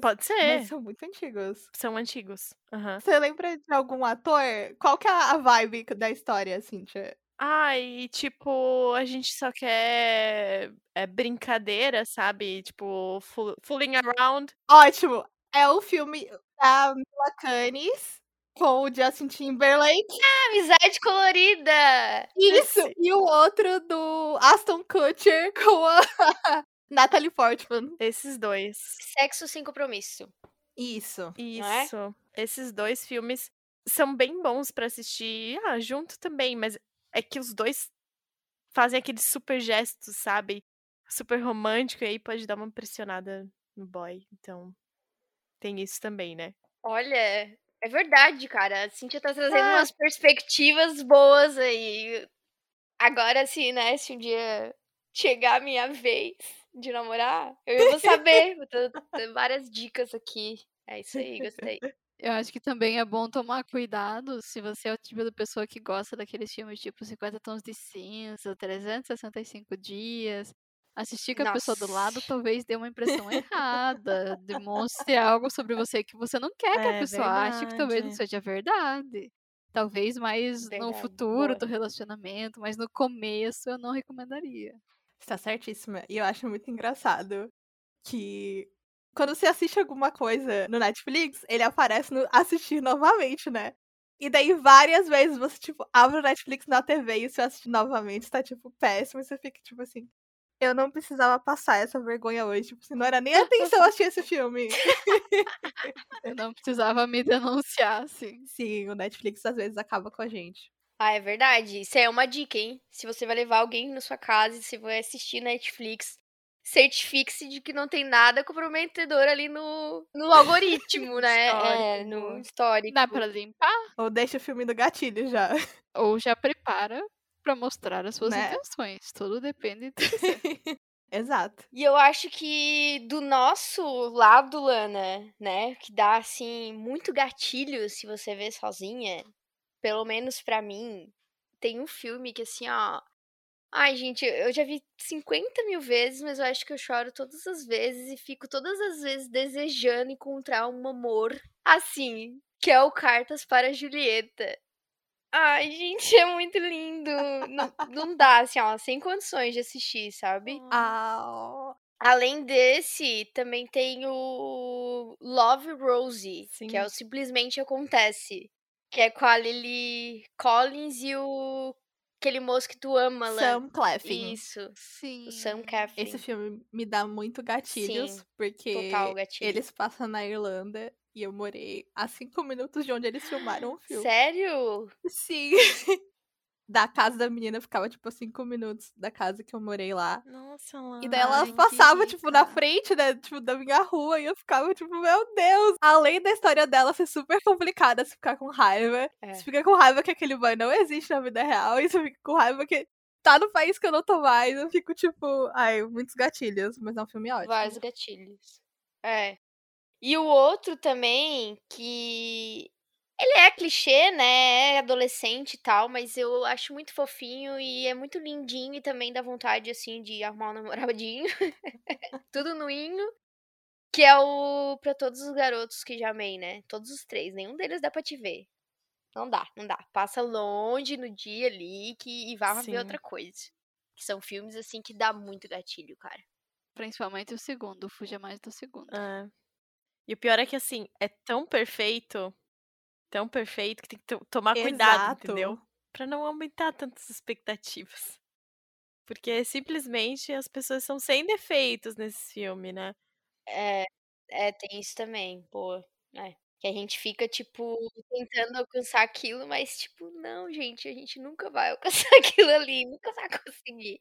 Pode ser. Mas são muito antigos. São antigos. Aham. Você lembra de algum ator? Qual que é a vibe da história, Cíntia? Ai, tipo, a gente só quer é, brincadeira, sabe? Tipo, fool- fooling around. Ótimo! É o filme da Mila Kunis com o Justin Timberlake. Amizade colorida! Isso! E o outro do Aston Kutcher *laughs* com a Natalie Portman. Esses dois. Sexo sem compromisso. Isso. é? Isso. Esses dois filmes são bem bons pra assistir ah, junto também, mas é que os dois fazem aqueles super gestos, sabe? Super romântico, e aí pode dar uma pressionada no boy. Então, tem isso também, né? Olha, é verdade, cara. A Cintia tá trazendo É. umas perspectivas boas aí. Agora sim, né? Se um dia chegar a minha vez de namorar, eu vou saber. *laughs* Vou ter várias dicas aqui. É isso aí, gostei. Eu acho que também é bom tomar cuidado se você é o tipo de pessoa que gosta daqueles filmes tipo 50 Tons de Cinza, 365 Dias. Assistir com a pessoa do lado Nossa. talvez dê uma impressão *laughs* errada, demonstre algo sobre você que você não quer que a É pessoa ache que talvez não verdade. seja verdade. Talvez mais no Verdade, futuro boa. do relacionamento, mas no começo eu não recomendaria. Está certíssima. E eu acho muito engraçado que quando você assiste alguma coisa no Netflix, ele aparece no assistir novamente, né? E daí várias vezes você, tipo, abre o Netflix na TV e você assiste novamente, tá, tipo, péssimo, e você fica, tipo assim. Eu não precisava passar essa vergonha hoje. Tipo, assim, não era nem atenção *laughs* assistir esse filme. Eu não precisava me denunciar, assim. Sim, o Netflix às vezes acaba com a gente. Ah, é verdade. Isso é uma dica, hein? Se você vai levar alguém na sua casa e você vai assistir Netflix, certifique-se de que não tem nada comprometedor ali no, no algoritmo, *laughs* né? é, Histórico, no boa. histórico. Dá pra limpar Ou deixa o filme do gatilho já. *laughs* ou já prepara pra mostrar as suas Né? intenções. Tudo depende de você. *laughs* Exato. E eu acho que do nosso lado, Lana, né, que dá assim muito gatilho se você vê sozinha, pelo menos pra mim, tem um filme que assim, ó. Ai, gente, eu já vi 50 mil vezes, mas eu acho que eu choro todas as vezes e fico todas as vezes desejando encontrar um amor assim, que é o Cartas para Julieta. Ai, gente, é muito lindo. Não, não dá, assim, ó, sem condições de assistir, sabe? Ah, Além desse, também tem o Love Rosie, que é Sim. o Simplesmente Acontece, que é com a Lily Collins e o aquele moço que tu ama, Lan. Sam Claflin. Isso. Sim. O Sam Claflin. Esse filme me dá muito gatilhos, Sim, porque gatilho. eles passam na Irlanda e eu morei a cinco minutos de onde eles filmaram o filme. Sério? Sim. *laughs* da casa da menina ficava, tipo, a cinco minutos da casa que eu morei lá. Nossa, lá. E daí ela passava, tipo, na frente, né, tipo, da minha rua, e eu ficava, tipo, meu Deus! Além da história dela ser super complicada, você ficar com raiva. É. Você fica com raiva que aquele boy não existe na vida real, e você fica com raiva que tá no país que eu não tô mais. Eu fico, tipo, ai, muitos gatilhos, mas é um filme ótimo. Vários gatilhos. É. E o outro também, que. Ele é clichê, né? É adolescente e tal, mas eu acho muito fofinho e é muito lindinho e também dá vontade, assim, de arrumar um namoradinho. *laughs* Tudo no inho. Que é o Pra Todos os Garotos que já amei, né? Todos os três. Nenhum deles dá pra te ver. Não dá, não dá. Passa longe no dia ali que, e vá ver outra coisa. Que são filmes, assim, que dá muito gatilho, cara. Principalmente o segundo. Fuja mais do segundo. É. E o pior é que, assim, é tão perfeito, tão perfeito, que tem que to- tomar cuidado, Exato. entendeu? Pra não aumentar tantas expectativas. Porque simplesmente as pessoas são sem defeitos nesse filme, né? É, é, tem isso também, pô, é. Que a gente fica, tipo, tentando alcançar aquilo, mas, tipo, não, gente, a gente nunca vai alcançar *laughs* aquilo ali, nunca vai conseguir.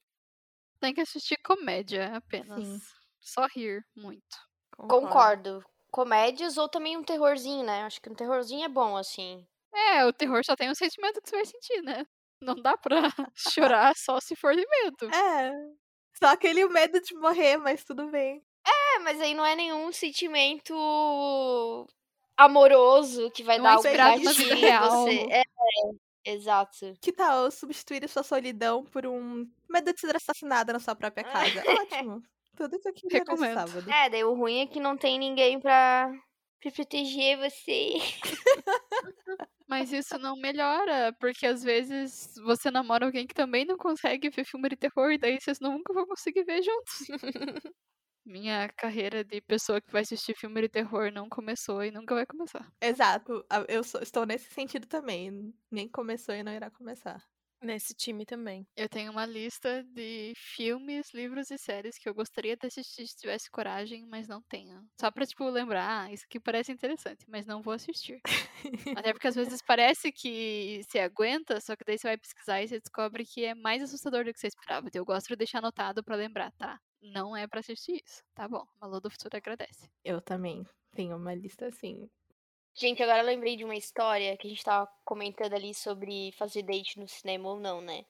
Tem que assistir comédia apenas. Sim. Só rir muito. Concordo. Comédias ou também um terrorzinho, né? Acho que um terrorzinho é bom, assim. É, o terror só tem um sentimento que você vai sentir, né? Não dá pra *laughs* chorar só se for de medo. É. Só aquele medo de morrer, mas tudo bem. É, mas aí não é nenhum sentimento amoroso que vai Não dar é na vida gatilho em real. você. *laughs* É, exato. Que tal substituir sua solidão por um medo de ser assassinada na sua própria *laughs* casa? Ótimo. Tudo que eu queria sábado. É, daí o ruim é que não tem ninguém pra, pra proteger você. *laughs* Mas isso não melhora, porque às vezes você namora alguém que também não consegue ver filme de terror, e daí vocês nunca vão conseguir ver juntos. *laughs* Minha carreira de pessoa que vai assistir filme de terror não começou e nunca vai começar. Exato. Eu sou- estou nesse sentido também. Nem começou e não irá começar. Nesse time também. Eu tenho uma lista de filmes, livros e séries que eu gostaria de assistir se tivesse coragem, mas não tenho. Só pra, tipo, lembrar, ah, isso aqui parece interessante, mas não vou assistir. Até porque às vezes parece que se aguenta, só que daí você vai pesquisar e você descobre que é mais assustador do que você esperava. Então eu gosto de deixar anotado pra lembrar, tá? Não é pra assistir isso. Tá bom, Malu do Futuro agradece. Eu também tenho uma lista assim. Gente, agora eu lembrei de uma história que a gente tava comentando ali sobre fazer date no cinema ou não, né?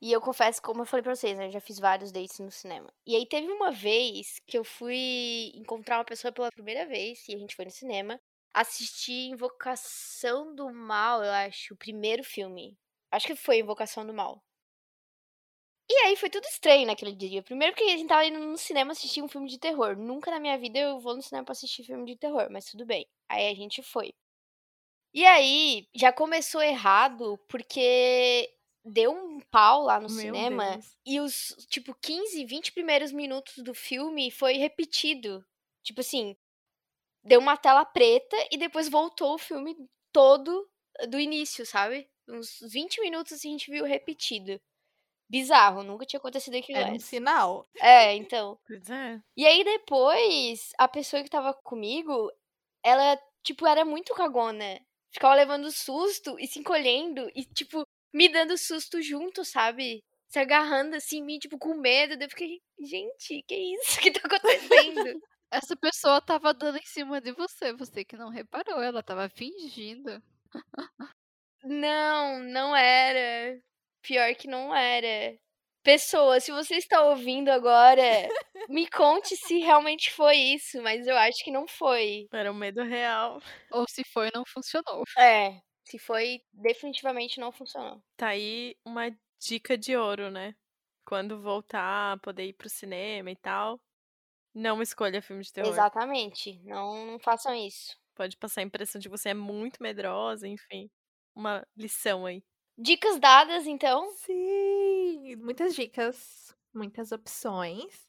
E eu confesso, como eu falei pra vocês, né? Eu já fiz vários dates no cinema. E aí teve uma vez que eu fui encontrar uma pessoa pela primeira vez, e a gente foi no cinema, assistir Invocação do Mal, eu acho, o primeiro filme. Acho que foi Invocação do Mal. E aí foi tudo estranho naquele dia. Primeiro porque a gente tava indo no cinema assistir um filme de terror. Nunca na minha vida eu vou no cinema pra assistir filme de terror, mas tudo bem. Aí a gente foi. E aí já começou errado porque deu um pau lá no Meu cinema Deus. e os, tipo, 15, 20 primeiros minutos do filme foi repetido. Tipo assim, deu uma tela preta e depois voltou o filme todo do início, sabe? Uns 20 minutos a gente viu repetido. Bizarro, nunca tinha acontecido aquilo Era um sinal. É, então. Pois é. E aí depois, a pessoa que tava comigo, ela, tipo, era muito cagona. Ficava levando susto e se encolhendo e, tipo, me dando susto junto, sabe? Se agarrando assim em mim, tipo, com medo. Daí eu fiquei, gente, que isso que tá acontecendo? *laughs* Essa pessoa tava dando em cima de você, você que não reparou, ela tava fingindo. não, não era. Pior que não era. Pessoa, se você está ouvindo agora, *laughs* me conte se realmente foi isso, mas eu acho que não foi. Era um medo real. Ou se foi, não funcionou. É, se foi, definitivamente não funcionou. Tá aí uma dica de ouro, né? Quando voltar, poder ir pro cinema e tal. Não escolha filme de terror. Exatamente. Não, não façam isso. Pode passar a impressão de que você é muito medrosa, enfim. Uma lição aí. Dicas dadas, então. Sim, muitas dicas, muitas opções.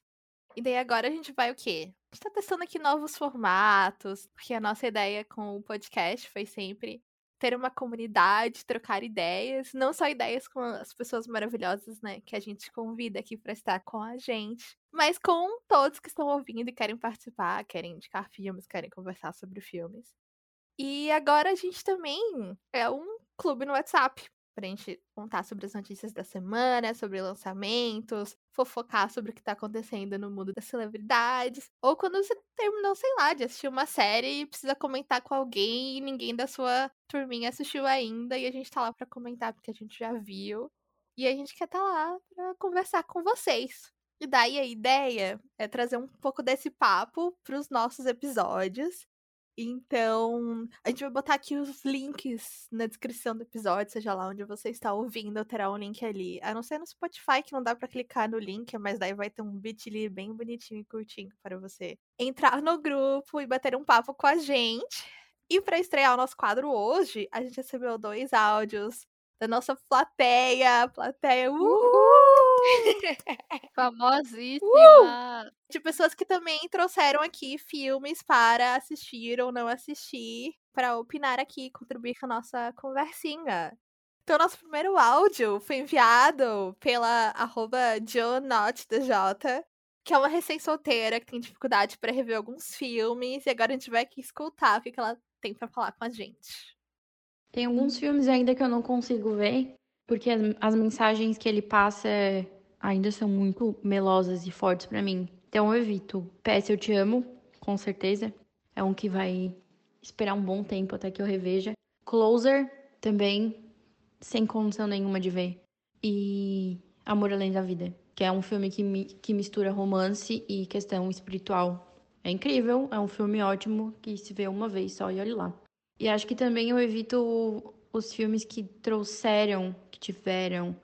E daí agora a gente vai o quê? A gente tá testando aqui novos formatos, porque a nossa ideia com o podcast foi sempre ter uma comunidade, trocar ideias, não só ideias com as pessoas maravilhosas, né, que a gente convida aqui para estar com a gente, mas com todos que estão ouvindo e querem participar, querem indicar filmes, querem conversar sobre filmes. E agora a gente também é um clube no WhatsApp pra gente contar sobre as notícias da semana, sobre lançamentos, fofocar sobre o que tá acontecendo no mundo das celebridades. Ou quando você terminou, sei lá, de assistir uma série e precisa comentar com alguém e ninguém da sua turminha assistiu ainda e a gente tá lá pra comentar porque a gente já viu. E a gente quer estar tá lá pra conversar com vocês. E daí a ideia é trazer um pouco desse papo pros nossos episódios. Então, a gente vai botar aqui os links na descrição do episódio, seja lá onde você está ouvindo, terá um link ali. A não ser no Spotify, que não dá para clicar no link, mas daí vai ter um bit.ly bem bonitinho e curtinho para você entrar no grupo e bater um papo com a gente. E para estrear o nosso quadro hoje, a gente recebeu dois áudios da nossa plateia. Plateia, uhul! *laughs* Famosíssima! Uh! De pessoas que também trouxeram aqui filmes para assistir ou não assistir, para opinar aqui, contribuir com a nossa conversinha. Então, nosso primeiro áudio foi enviado pela arroba JoNotDJ, que é uma recém-solteira que tem dificuldade para rever alguns filmes, e agora a gente vai aqui escutar o que ela tem para falar com a gente. Tem alguns filmes ainda que eu não consigo ver, porque as, as mensagens que ele passa ainda são muito melosas e fortes para mim. Então eu evito. PS Eu Te Amo, com certeza. É um que vai esperar um bom tempo até que eu reveja. Closer, também, sem condição nenhuma de ver. E Amor Além da Vida, que é um filme que, mi que mistura romance e questão espiritual. É incrível, é um filme ótimo que se vê uma vez só e olhe lá. E acho que também eu evito os filmes que trouxeram, que tiveram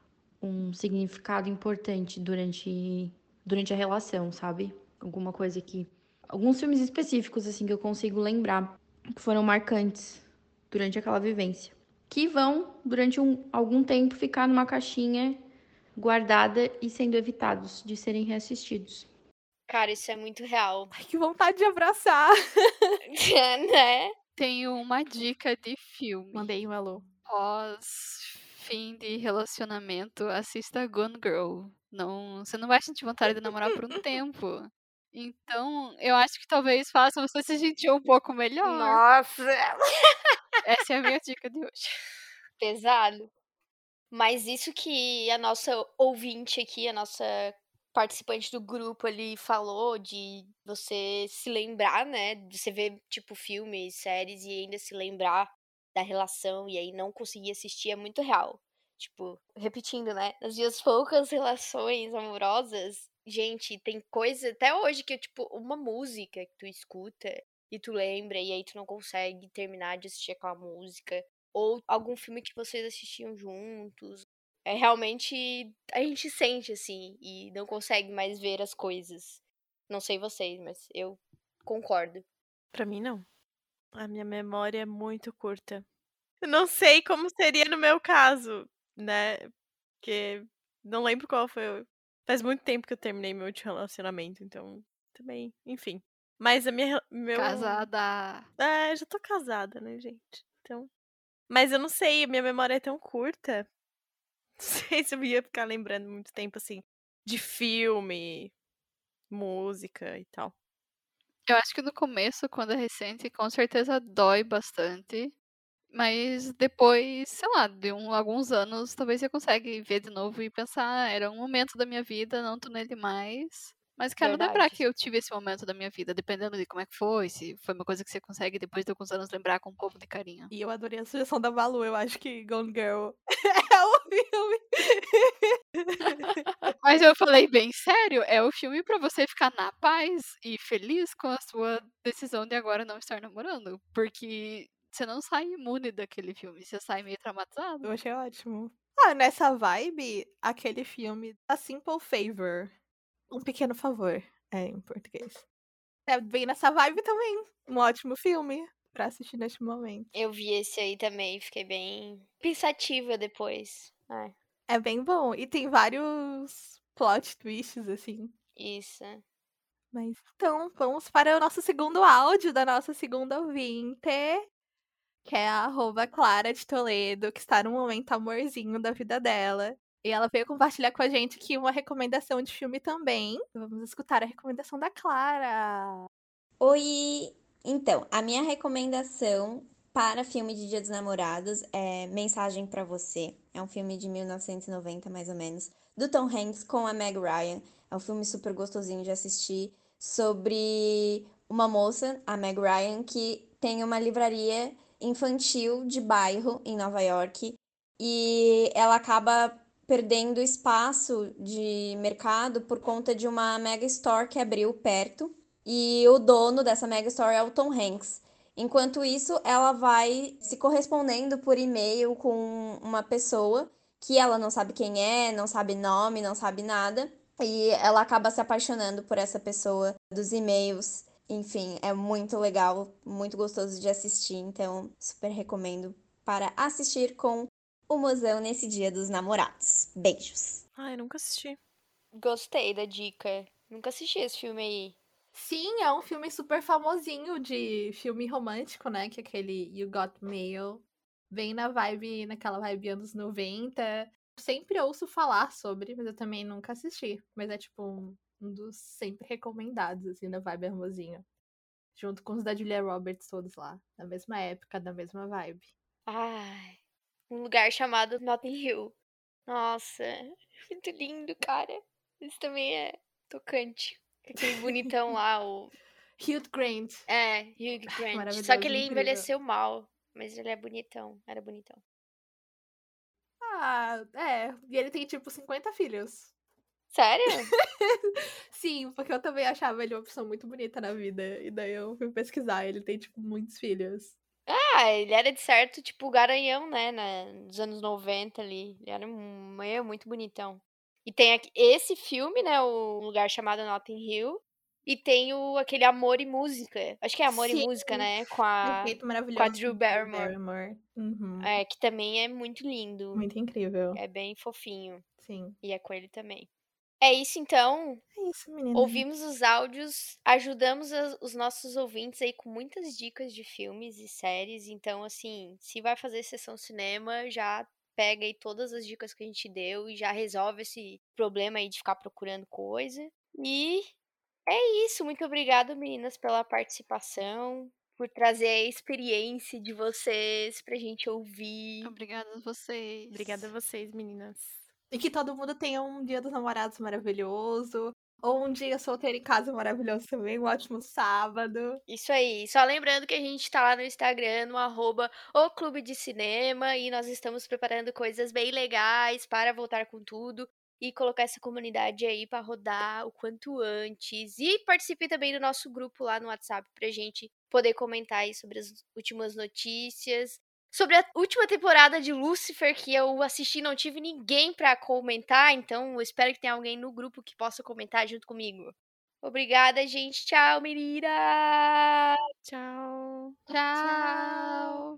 um significado importante durante, durante a relação, sabe? Alguma coisa que. Alguns filmes específicos, assim, que eu consigo lembrar que foram marcantes durante aquela vivência. Que vão, durante um, algum tempo, ficar numa caixinha guardada e sendo evitados de serem reassistidos. Cara, isso é muito real. Ai, que vontade de abraçar! *laughs* é, né? Tenho uma dica de filme. Mandei um alô. Pós fim de relacionamento, assista Gone Girl. Não, você não vai sentir vontade de namorar por um tempo. Então, eu acho que talvez faça você se sentir um pouco melhor. Nossa! Essa é a minha dica de hoje. Pesado. Mas isso que a nossa ouvinte aqui, a nossa participante do grupo ali falou de você se lembrar, né? De você ver, tipo, filmes, séries e ainda se lembrar da relação e aí não conseguir assistir é muito real. Tipo, repetindo, né? Nas minhas poucas relações amorosas, gente, tem coisa até hoje que é tipo uma música que tu escuta e tu lembra e aí tu não consegue terminar de assistir aquela música. Ou algum filme que vocês assistiam juntos, é realmente a gente sente assim e não consegue mais ver as coisas. Não sei vocês, mas eu concordo. Para mim não. A minha memória é muito curta. Eu não sei como seria no meu caso, né? Porque não lembro qual foi. Faz muito tempo que eu terminei meu último relacionamento, então também, enfim. Mas a minha. Meu... Casada. É, já tô casada, né, gente? Então. Mas eu não sei, a minha memória é tão curta *laughs* sei se eu ia ficar lembrando muito tempo, assim, de filme, música e tal. Eu acho que no começo, quando é recente, com certeza dói bastante. Mas depois, sei lá, de um, alguns anos, talvez você consegue ver de novo e pensar, ah, era um momento da minha vida, não tô nele mais. Mas quero Verdade. lembrar que eu tive esse momento da minha vida, dependendo de como é que foi, se foi uma coisa que você consegue depois de alguns anos lembrar com um pouco de carinho. E eu adorei a sugestão da Malu, eu acho que Gone Girl *laughs* filme. Mas eu falei bem sério, é o filme para você ficar na paz e feliz com a sua decisão de agora não estar namorando, porque você não sai imune daquele filme, você sai meio traumatizado. Eu achei ótimo. Ah, nessa vibe, aquele filme A Simple Favor um pequeno favor, é, em português. É bem nessa vibe também. Um ótimo filme pra assistir neste momento. Eu vi esse aí também, fiquei bem pensativa depois. É, É bem bom. E tem vários plot twists, assim. isso. Mas então, vamos para o nosso segundo áudio da nossa segunda ouvinte. que é a arroba Clara de Toledo, que está no momento amorzinho da vida dela. E ela veio compartilhar com a gente aqui uma recomendação de filme também. Vamos escutar a recomendação da Clara. Oi! Então, a minha recomendação para filme de Dia dos Namorados é Mensagem para Você. É um filme de 1990, mais ou menos, do Tom Hanks com a Meg Ryan. É um filme super gostosinho de assistir sobre uma moça, a Meg Ryan, que tem uma livraria infantil de bairro em Nova York e ela acaba perdendo espaço de mercado por conta de uma mega store que abriu perto e o dono dessa mega store é o Tom Hanks. Enquanto isso, ela vai se correspondendo por e-mail com uma pessoa que ela não sabe quem é, não sabe nome, não sabe nada, e ela acaba se apaixonando por essa pessoa dos e-mails. Enfim, é muito legal, muito gostoso de assistir, então super recomendo para assistir com o mozão nesse dia dos namorados. Beijos. Ai, nunca assisti. Gostei da dica. Nunca assisti esse filme aí. Sim, é um filme super famosinho de filme romântico, né? Que é aquele You Got Mail. Bem na vibe, naquela vibe anos 90. Sempre ouço falar sobre, mas eu também nunca assisti. Mas é tipo um, um dos sempre recomendados, assim, na vibe hermosinho. Junto com os da Julia Roberts todos lá. Na mesma época, da mesma vibe. Ai, um lugar chamado Notting Hill. Nossa, muito lindo, cara. Isso também é tocante. Aquele bonitão lá, o. *laughs* Hugh Grant. É, Hugh Grant. Só que ele incrível. envelheceu mal. Mas ele é bonitão. Era bonitão. Ah, é. E ele tem tipo 50 filhos. Sério? *laughs* Sim, porque eu também achava ele uma pessoa muito bonita na vida. E daí eu fui pesquisar. Ele tem, tipo, muitos filhos. ah, ele era de certo, tipo, garanhão, né? Nos anos 90 ali. Ele era um, é, muito bonitão. E tem esse filme, né? O lugar chamado Notting Hill. E tem o, aquele Amor e Música. Acho que é Amor e Sim. Música, né? Com a. Com a Drew Barrymore. Barrymore. Uhum. É, que também é muito lindo. Muito incrível. É bem fofinho. Sim. E é com ele também. É isso então. É isso, menina. Ouvimos os áudios, ajudamos os nossos ouvintes aí com muitas dicas de filmes e séries. Então, assim, se vai fazer sessão cinema, já pega aí todas as dicas que a gente deu e já resolve esse problema aí de ficar procurando coisa. E é isso. Muito obrigada, meninas, pela participação, por trazer a experiência de vocês pra gente ouvir. Obrigada a vocês. Obrigada a vocês, meninas. E que todo mundo tenha um dia dos namorados maravilhoso. Ou um dia solteiro em casa maravilhoso também. Um ótimo sábado. Isso aí. Só lembrando que a gente tá lá no Instagram, no arroba o Clube de Cinema, e nós estamos preparando coisas bem legais para voltar com tudo e colocar essa comunidade aí para rodar o quanto antes. E participe também do nosso grupo lá no WhatsApp pra gente poder comentar aí sobre as últimas notícias. Sobre a última temporada de Lucifer que eu assisti, não tive ninguém pra comentar, então eu espero que tenha alguém no grupo que possa comentar junto comigo. Obrigada, gente. Tchau, menina! Tchau. Tchau.